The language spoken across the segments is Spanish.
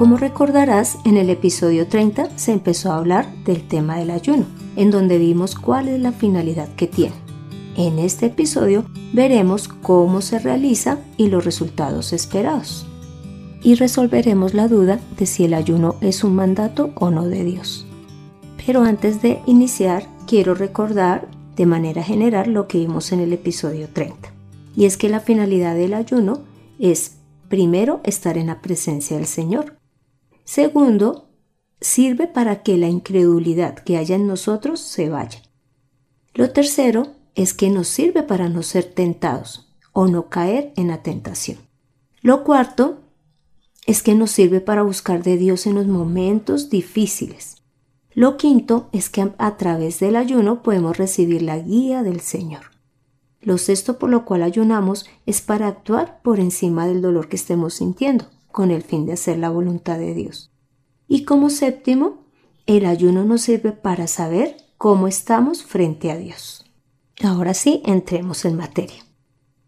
Como recordarás, en el episodio 30 se empezó a hablar del tema del ayuno, en donde vimos cuál es la finalidad que tiene. En este episodio veremos cómo se realiza y los resultados esperados. Y resolveremos la duda de si el ayuno es un mandato o no de Dios. Pero antes de iniciar, quiero recordar de manera general lo que vimos en el episodio 30. Y es que la finalidad del ayuno es, primero, estar en la presencia del Señor. Segundo, sirve para que la incredulidad que haya en nosotros se vaya. Lo tercero es que nos sirve para no ser tentados o no caer en la tentación. Lo cuarto es que nos sirve para buscar de Dios en los momentos difíciles. Lo quinto es que a través del ayuno podemos recibir la guía del Señor. Lo sexto por lo cual ayunamos es para actuar por encima del dolor que estemos sintiendo, con el fin de hacer la voluntad de Dios. Y como séptimo, el ayuno nos sirve para saber cómo estamos frente a Dios. Ahora sí, entremos en materia.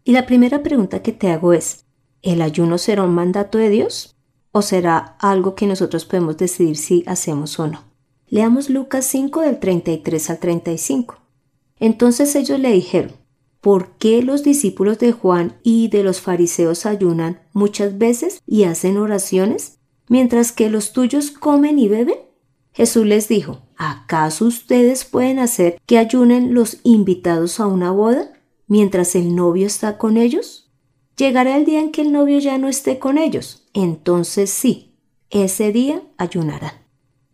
Y la primera pregunta que te hago es, ¿el ayuno será un mandato de Dios o será algo que nosotros podemos decidir si hacemos o no? Leamos Lucas 5 del 33 al 35. Entonces ellos le dijeron, ¿por qué los discípulos de Juan y de los fariseos ayunan muchas veces y hacen oraciones, mientras que los tuyos comen y beben? Jesús les dijo, ¿acaso ustedes pueden hacer que ayunen los invitados a una boda mientras el novio está con ellos? Llegará el día en que el novio ya no esté con ellos, entonces sí, ese día ayunarán.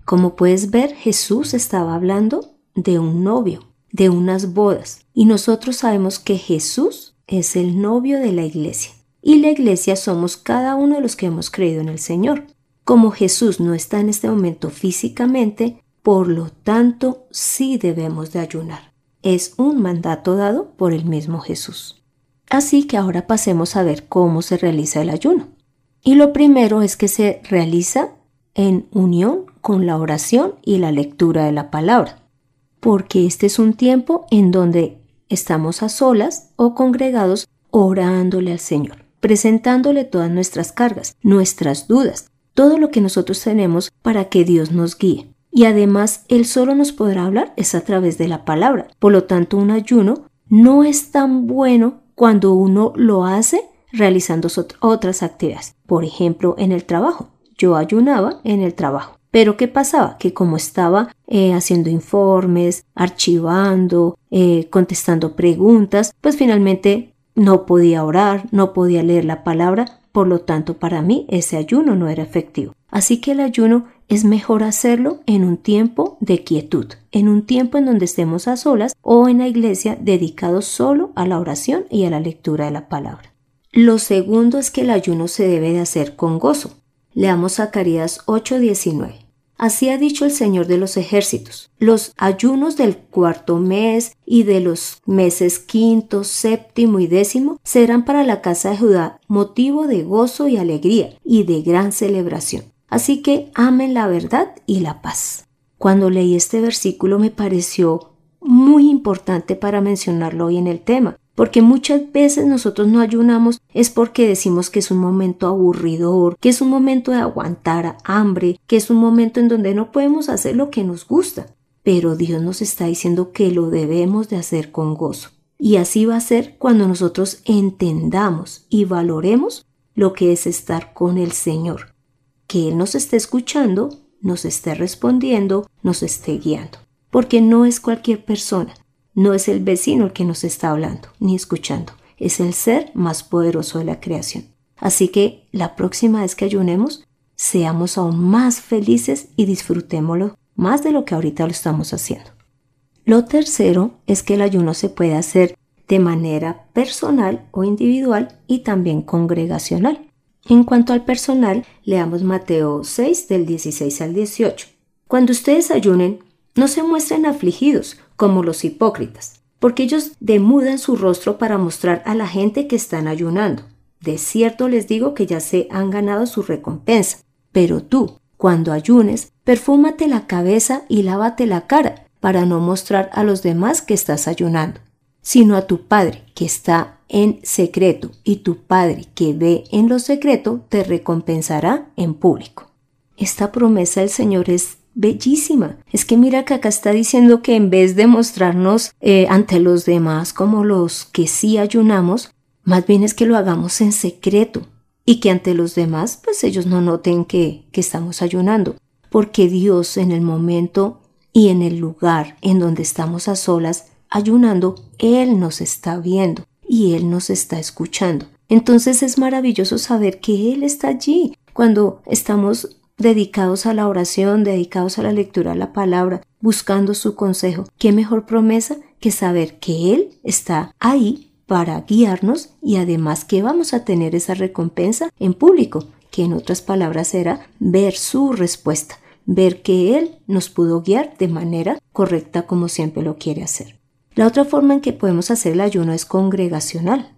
Como puedes ver, Jesús estaba hablando de un novio, de unas bodas, y nosotros sabemos que Jesús es el novio de la iglesia, y la iglesia somos cada uno de los que hemos creído en el Señor. Como Jesús no está en este momento físicamente, por lo tanto sí debemos de ayunar. Es un mandato dado por el mismo Jesús. Así que ahora pasemos a ver cómo se realiza el ayuno. Y lo primero es que se realiza en unión con la oración y la lectura de la palabra, porque este es un tiempo en donde estamos a solas o congregados orándole al Señor, presentándole todas nuestras cargas, nuestras dudas, todo lo que nosotros tenemos para que Dios nos guíe. Y además, Él solo nos podrá hablar es a través de la palabra. Por lo tanto, un ayuno no es tan bueno cuando uno lo hace realizando otras actividades. Por ejemplo, en el trabajo. Yo ayunaba en el trabajo. Pero ¿qué pasaba? Que como estaba eh, haciendo informes, archivando, eh, contestando preguntas, pues finalmente no podía orar, no podía leer la palabra, por lo tanto para mí ese ayuno no era efectivo. Así que el ayuno es mejor hacerlo en un tiempo de quietud, en un tiempo en donde estemos a solas o en la iglesia dedicado solo a la oración y a la lectura de la palabra. Lo segundo es que el ayuno se debe de hacer con gozo. Leamos Zacarías 8:19. Así ha dicho el Señor de los ejércitos. Los ayunos del cuarto mes y de los meses quinto, séptimo y décimo serán para la casa de Judá motivo de gozo y alegría y de gran celebración. Así que amen la verdad y la paz. Cuando leí este versículo me pareció muy importante para mencionarlo hoy en el tema, porque muchas veces nosotros no ayunamos es porque decimos que es un momento aburridor, que es un momento de aguantar hambre, que es un momento en donde no podemos hacer lo que nos gusta. Pero Dios nos está diciendo que lo debemos de hacer con gozo. Y así va a ser cuando nosotros entendamos y valoremos lo que es estar con el Señor. Que Él nos esté escuchando, nos esté respondiendo, nos esté guiando. Porque no es cualquier persona, no es el vecino el que nos está hablando ni escuchando, es el ser más poderoso de la creación. Así que la próxima vez que ayunemos, seamos aún más felices y disfrutémoslo más de lo que ahorita lo estamos haciendo. Lo tercero es que el ayuno se puede hacer de manera personal o individual y también congregacional. En cuanto al personal, leamos Mateo 6 del 16 al 18. Cuando ustedes ayunen, no se muestren afligidos como los hipócritas, porque ellos demudan su rostro para mostrar a la gente que están ayunando. De cierto les digo que ya se han ganado su recompensa. Pero tú, cuando ayunes, perfúmate la cabeza y lávate la cara, para no mostrar a los demás que estás ayunando, sino a tu Padre que está en secreto, y tu Padre que ve en lo secreto te recompensará en público. Esta promesa del Señor es bellísima. Es que mira que acá está diciendo que en vez de mostrarnos eh, ante los demás como los que sí ayunamos, más bien es que lo hagamos en secreto y que ante los demás pues ellos no noten que, que estamos ayunando. Porque Dios en el momento y en el lugar en donde estamos a solas ayunando, Él nos está viendo y Él nos está escuchando. Entonces es maravilloso saber que Él está allí cuando estamos dedicados a la oración, dedicados a la lectura de la palabra, buscando su consejo. ¿Qué mejor promesa que saber que Él está ahí para guiarnos y además que vamos a tener esa recompensa en público, que en otras palabras será ver su respuesta, ver que Él nos pudo guiar de manera correcta como siempre lo quiere hacer. La otra forma en que podemos hacer el ayuno es congregacional,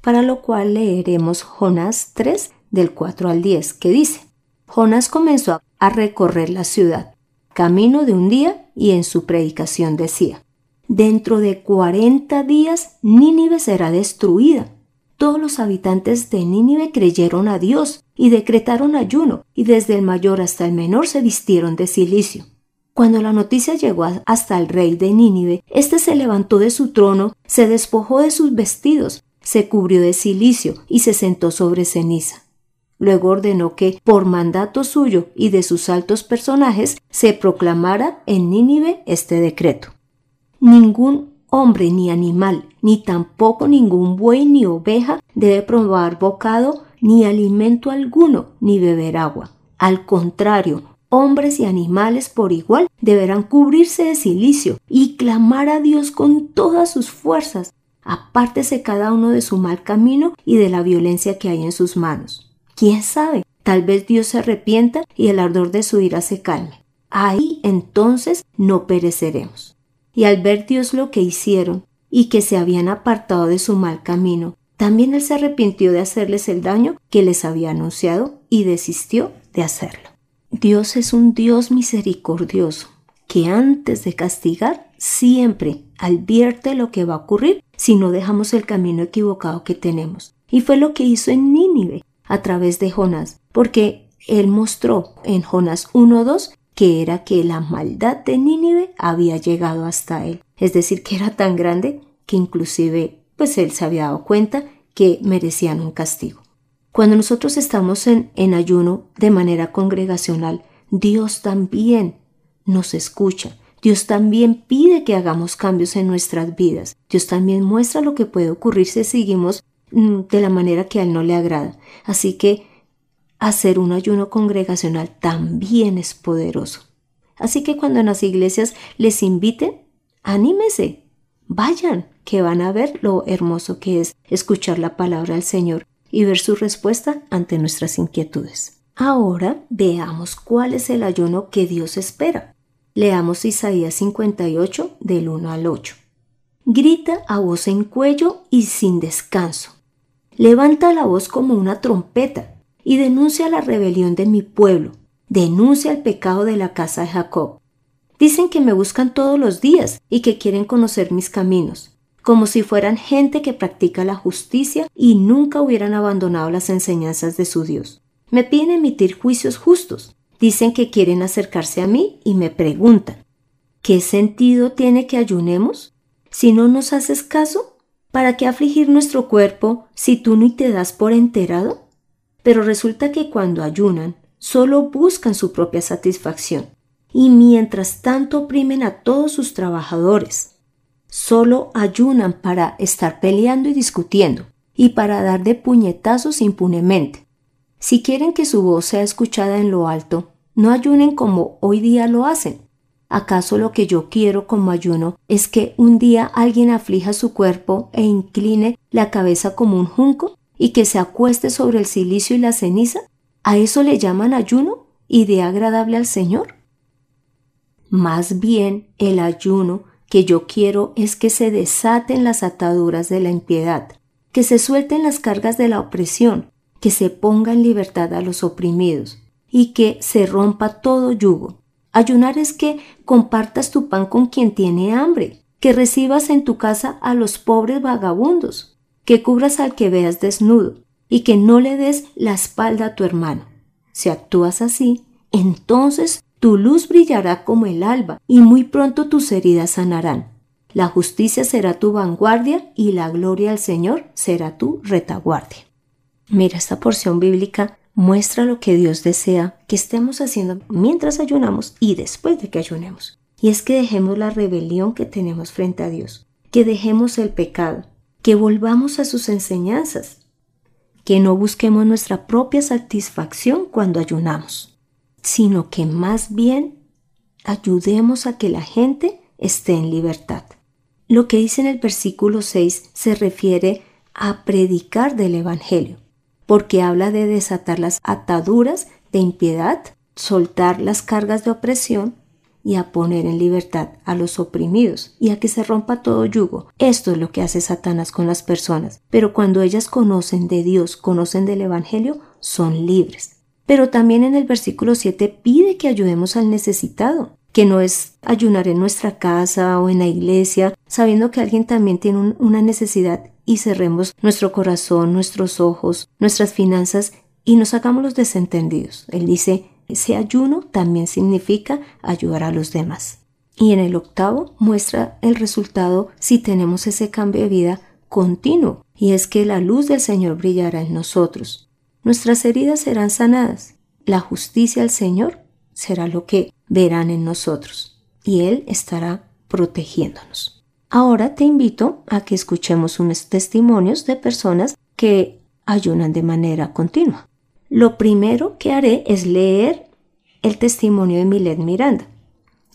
para lo cual leeremos Jonás 3 del 4 al 10, que dice, Jonás comenzó a recorrer la ciudad, camino de un día, y en su predicación decía, Dentro de cuarenta días Nínive será destruida. Todos los habitantes de Nínive creyeron a Dios y decretaron ayuno, y desde el mayor hasta el menor se vistieron de silicio. Cuando la noticia llegó hasta el rey de Nínive, éste se levantó de su trono, se despojó de sus vestidos, se cubrió de silicio y se sentó sobre ceniza. Luego ordenó que, por mandato suyo y de sus altos personajes, se proclamara en Nínive este decreto. Ningún hombre ni animal, ni tampoco ningún buey ni oveja debe probar bocado, ni alimento alguno, ni beber agua. Al contrario, hombres y animales por igual deberán cubrirse de silicio y clamar a Dios con todas sus fuerzas. Apártese cada uno de su mal camino y de la violencia que hay en sus manos. ¿Quién sabe? Tal vez Dios se arrepienta y el ardor de su ira se calme. Ahí entonces no pereceremos. Y al ver Dios lo que hicieron y que se habían apartado de su mal camino, también Él se arrepintió de hacerles el daño que les había anunciado y desistió de hacerlo. Dios es un Dios misericordioso que antes de castigar siempre advierte lo que va a ocurrir si no dejamos el camino equivocado que tenemos. Y fue lo que hizo en Nínive a través de Jonás, porque él mostró en Jonás 1.2 que era que la maldad de Nínive había llegado hasta él. Es decir, que era tan grande que inclusive pues él se había dado cuenta que merecían un castigo. Cuando nosotros estamos en, en ayuno de manera congregacional, Dios también nos escucha. Dios también pide que hagamos cambios en nuestras vidas. Dios también muestra lo que puede ocurrir si seguimos de la manera que a Él no le agrada. Así que hacer un ayuno congregacional también es poderoso. Así que cuando en las iglesias les inviten, anímese, vayan, que van a ver lo hermoso que es escuchar la palabra del Señor y ver su respuesta ante nuestras inquietudes. Ahora veamos cuál es el ayuno que Dios espera. Leamos Isaías 58 del 1 al 8. Grita a voz en cuello y sin descanso. Levanta la voz como una trompeta y denuncia la rebelión de mi pueblo. Denuncia el pecado de la casa de Jacob. Dicen que me buscan todos los días y que quieren conocer mis caminos como si fueran gente que practica la justicia y nunca hubieran abandonado las enseñanzas de su Dios. Me piden emitir juicios justos. Dicen que quieren acercarse a mí y me preguntan, ¿qué sentido tiene que ayunemos? Si no nos haces caso, ¿para qué afligir nuestro cuerpo si tú ni te das por enterado? Pero resulta que cuando ayunan, solo buscan su propia satisfacción y mientras tanto oprimen a todos sus trabajadores, solo ayunan para estar peleando y discutiendo y para dar de puñetazos impunemente. Si quieren que su voz sea escuchada en lo alto, no ayunen como hoy día lo hacen. ¿Acaso lo que yo quiero como ayuno es que un día alguien aflija su cuerpo e incline la cabeza como un junco? y que se acueste sobre el silicio y la ceniza? ¿A eso le llaman ayuno y de agradable al Señor? Más bien el ayuno que yo quiero es que se desaten las ataduras de la impiedad, que se suelten las cargas de la opresión, que se ponga en libertad a los oprimidos y que se rompa todo yugo. Ayunar es que compartas tu pan con quien tiene hambre, que recibas en tu casa a los pobres vagabundos, que cubras al que veas desnudo y que no le des la espalda a tu hermano. Si actúas así, entonces tu luz brillará como el alba y muy pronto tus heridas sanarán. La justicia será tu vanguardia y la gloria al Señor será tu retaguardia. Mira, esta porción bíblica muestra lo que Dios desea que estemos haciendo mientras ayunamos y después de que ayunemos. Y es que dejemos la rebelión que tenemos frente a Dios, que dejemos el pecado, que volvamos a sus enseñanzas, que no busquemos nuestra propia satisfacción cuando ayunamos, sino que más bien ayudemos a que la gente esté en libertad. Lo que dice en el versículo 6 se refiere a predicar del Evangelio, porque habla de desatar las ataduras de impiedad, soltar las cargas de opresión y a poner en libertad a los oprimidos y a que se rompa todo yugo. Esto es lo que hace Satanás con las personas. Pero cuando ellas conocen de Dios, conocen del Evangelio, son libres. Pero también en el versículo 7 pide que ayudemos al necesitado que no es ayunar en nuestra casa o en la iglesia, sabiendo que alguien también tiene una necesidad y cerremos nuestro corazón, nuestros ojos, nuestras finanzas y nos hagamos los desentendidos. Él dice, ese ayuno también significa ayudar a los demás. Y en el octavo muestra el resultado si tenemos ese cambio de vida continuo, y es que la luz del Señor brillará en nosotros. Nuestras heridas serán sanadas. La justicia del Señor será lo que verán en nosotros y Él estará protegiéndonos. Ahora te invito a que escuchemos unos testimonios de personas que ayunan de manera continua. Lo primero que haré es leer el testimonio de Milet Miranda,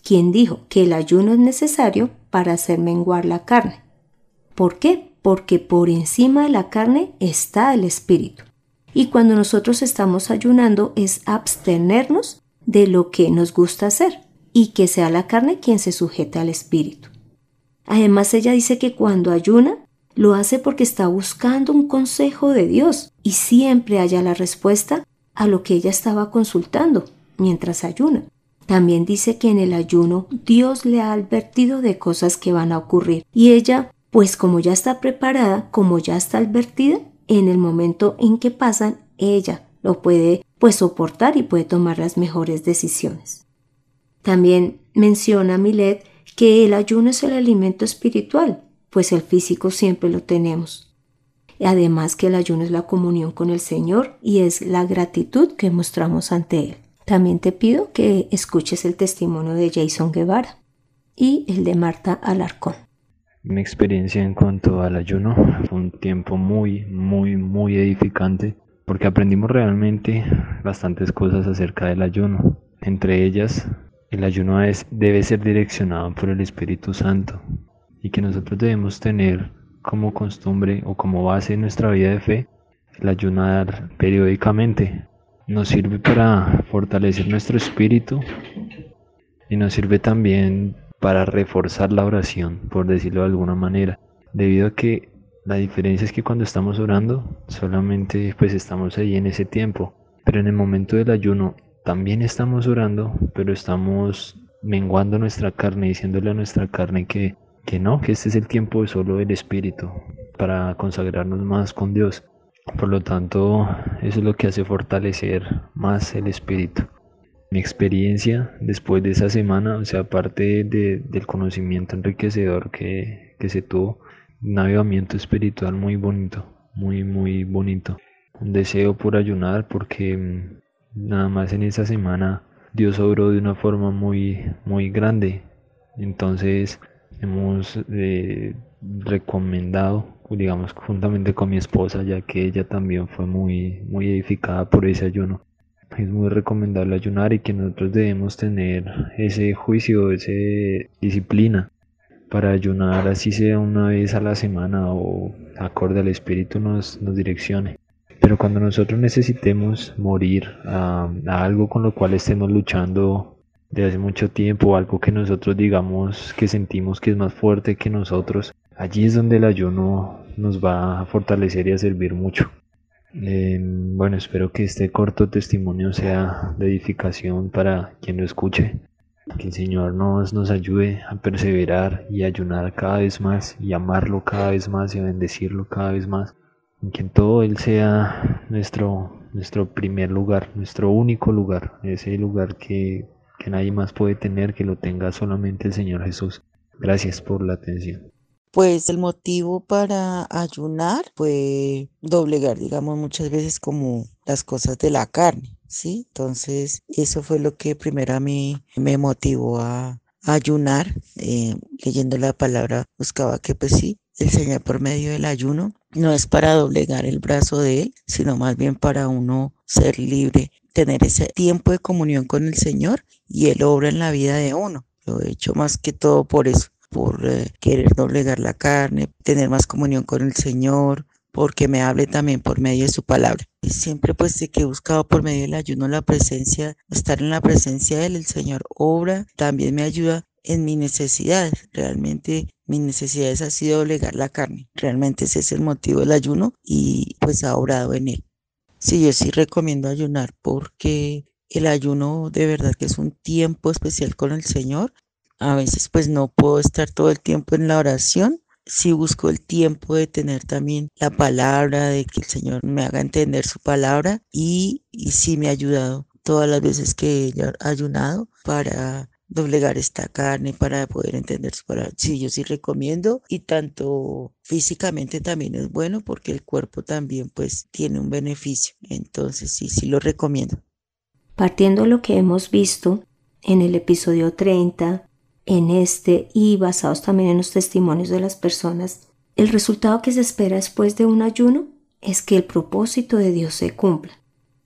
quien dijo que el ayuno es necesario para hacer menguar la carne. ¿Por qué? Porque por encima de la carne está el espíritu. Y cuando nosotros estamos ayunando es abstenernos de lo que nos gusta hacer y que sea la carne quien se sujeta al espíritu. Además, ella dice que cuando ayuna, lo hace porque está buscando un consejo de Dios y siempre haya la respuesta a lo que ella estaba consultando mientras ayuna. También dice que en el ayuno Dios le ha advertido de cosas que van a ocurrir y ella, pues como ya está preparada, como ya está advertida, en el momento en que pasan, ella lo puede pues soportar y puede tomar las mejores decisiones. También menciona Milet que el ayuno es el alimento espiritual, pues el físico siempre lo tenemos. Además que el ayuno es la comunión con el Señor y es la gratitud que mostramos ante Él. También te pido que escuches el testimonio de Jason Guevara y el de Marta Alarcón. Mi experiencia en cuanto al ayuno fue un tiempo muy, muy, muy edificante porque aprendimos realmente bastantes cosas acerca del ayuno. Entre ellas, el ayuno es, debe ser direccionado por el Espíritu Santo y que nosotros debemos tener como costumbre o como base en nuestra vida de fe el ayunar periódicamente. Nos sirve para fortalecer nuestro espíritu y nos sirve también para reforzar la oración, por decirlo de alguna manera, debido a que la diferencia es que cuando estamos orando, solamente pues estamos ahí en ese tiempo. Pero en el momento del ayuno también estamos orando, pero estamos menguando nuestra carne, diciéndole a nuestra carne que, que no, que este es el tiempo solo del Espíritu, para consagrarnos más con Dios. Por lo tanto, eso es lo que hace fortalecer más el Espíritu. Mi experiencia después de esa semana, o sea, aparte del conocimiento enriquecedor que, que se tuvo, un avivamiento espiritual muy bonito, muy, muy bonito. Un deseo por ayunar porque mm, nada más en esa semana Dios obró de una forma muy, muy grande. Entonces hemos eh, recomendado, digamos, juntamente con mi esposa, ya que ella también fue muy, muy edificada por ese ayuno. Es muy recomendable ayunar y que nosotros debemos tener ese juicio, esa disciplina para ayunar así sea una vez a la semana o acorde al Espíritu nos, nos direccione. Pero cuando nosotros necesitemos morir a, algo con lo cual estemos luchando de hace mucho tiempo, algo que nosotros digamos que sentimos que es más fuerte que nosotros, allí es donde el ayuno nos va a fortalecer y a servir mucho. Em, bueno, espero que este corto testimonio sea de edificación para quien lo escuche. Que el Señor nos, nos ayude a perseverar y ayunar cada vez más y amarlo cada vez más y a bendecirlo cada vez más. Y que en todo Él sea nuestro, nuestro primer lugar, nuestro único lugar, ese lugar que, que nadie más puede tener, que lo tenga solamente el Señor Jesús. Gracias por la atención. Pues el motivo para ayunar fue doblegar, digamos, muchas veces como las cosas de la carne, ¿sí? Entonces, eso fue lo que primero a mí me motivó a, ayunar. Eh, leyendo la palabra, buscaba que, pues sí, el Señor por medio del ayuno no es para doblegar el brazo de Él, sino más bien para uno ser libre, tener ese tiempo de comunión con el Señor y Él obra en la vida de uno. Lo he hecho más que todo por eso por eh, querer doblegar la carne, tener más comunión con el Señor, porque me hable también por medio de su palabra. Y siempre pues de que he buscado por medio del ayuno la presencia, estar en la presencia de él, el Señor obra, también me ayuda en mis necesidades. Realmente mis necesidades ha sido doblegar la carne. Realmente ese es el motivo del ayuno y pues ha obrado en él. Sí, yo sí recomiendo ayunar porque el ayuno de verdad que es un tiempo especial con el Señor a veces pues no puedo estar todo el tiempo en la oración. Si busco el tiempo de tener también la palabra, de que el Señor me haga entender su palabra y, y sí me ha ayudado todas las veces que he ayunado para doblegar esta carne para poder entender su palabra. Sí, yo sí recomiendo y tanto físicamente también es bueno porque el cuerpo también pues tiene un beneficio. Entonces sí, sí lo recomiendo. Partiendo lo que hemos visto en el episodio 30 en este y basados también en los testimonios de las personas, el resultado que se espera después de un ayuno es que el propósito de Dios se cumpla,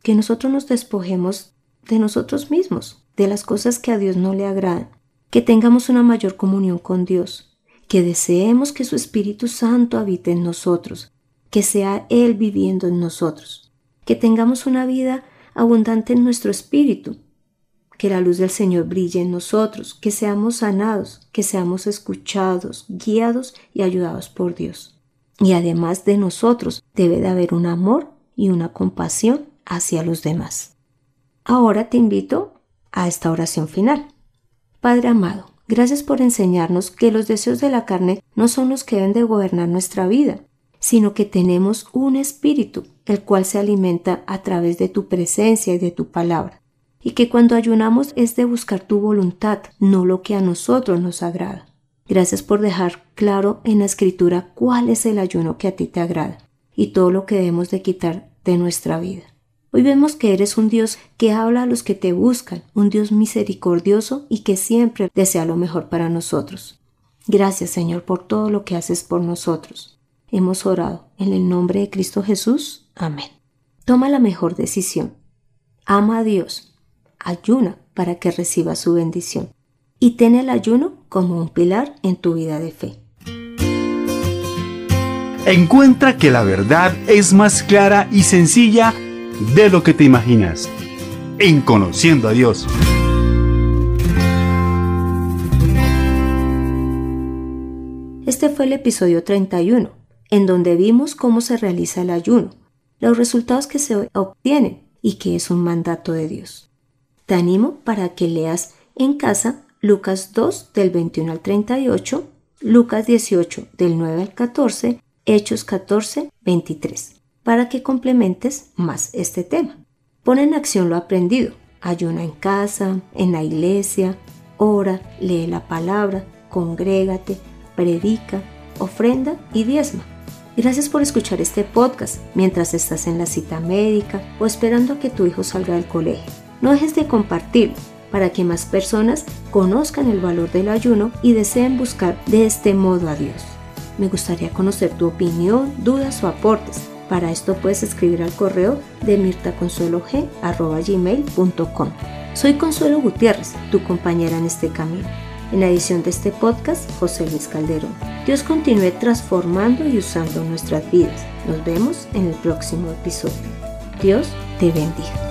que nosotros nos despojemos de nosotros mismos, de las cosas que a Dios no le agradan, que tengamos una mayor comunión con Dios, que deseemos que su Espíritu Santo habite en nosotros, que sea Él viviendo en nosotros, que tengamos una vida abundante en nuestro espíritu, que la luz del Señor brille en nosotros, que seamos sanados, que seamos escuchados, guiados y ayudados por Dios. Y además de nosotros debe de haber un amor y una compasión hacia los demás. Ahora te invito a esta oración final. Padre amado, gracias por enseñarnos que los deseos de la carne no son los que deben de gobernar nuestra vida, sino que tenemos un espíritu, el cual se alimenta a través de tu presencia y de tu palabra y que cuando ayunamos es de buscar tu voluntad, no lo que a nosotros nos agrada. Gracias por dejar claro en la escritura cuál es el ayuno que a ti te agrada y todo lo que debemos de quitar de nuestra vida. Hoy vemos que eres un Dios que habla a los que te buscan, un Dios misericordioso y que siempre desea lo mejor para nosotros. Gracias Señor por todo lo que haces por nosotros. Hemos orado en el nombre de Cristo Jesús. Amén. Toma la mejor decisión. Ama a Dios ayuna para que reciba su bendición y ten el ayuno como un pilar en tu vida de fe. Encuentra que la verdad es más clara y sencilla de lo que te imaginas. En Conociendo a Dios. Este fue el episodio 31, en donde vimos cómo se realiza el ayuno, los resultados que se obtienen y que es un mandato de Dios. Te animo para que leas en casa Lucas 2 del 21 al 38, Lucas 18 del 9 al 14, Hechos 14, 23, para que complementes más este tema. Pon en acción lo aprendido. Ayuna en casa, en la iglesia, ora, lee la palabra, congrégate, predica, ofrenda y diezma. Gracias por escuchar este podcast mientras estás en la cita médica o esperando a que tu hijo salga del colegio. No dejes de compartirlo para que más personas conozcan el valor del ayuno y deseen buscar de este modo a Dios. Me gustaría conocer tu opinión, dudas o aportes. Para esto puedes escribir al correo de mirtaconsuelog.gmail.com Soy Consuelo Gutiérrez, tu compañera en este camino. En la edición de este podcast, José Luis Calderón. Dios continúe transformando y usando nuestras vidas. Nos vemos en el próximo episodio. Dios te bendiga.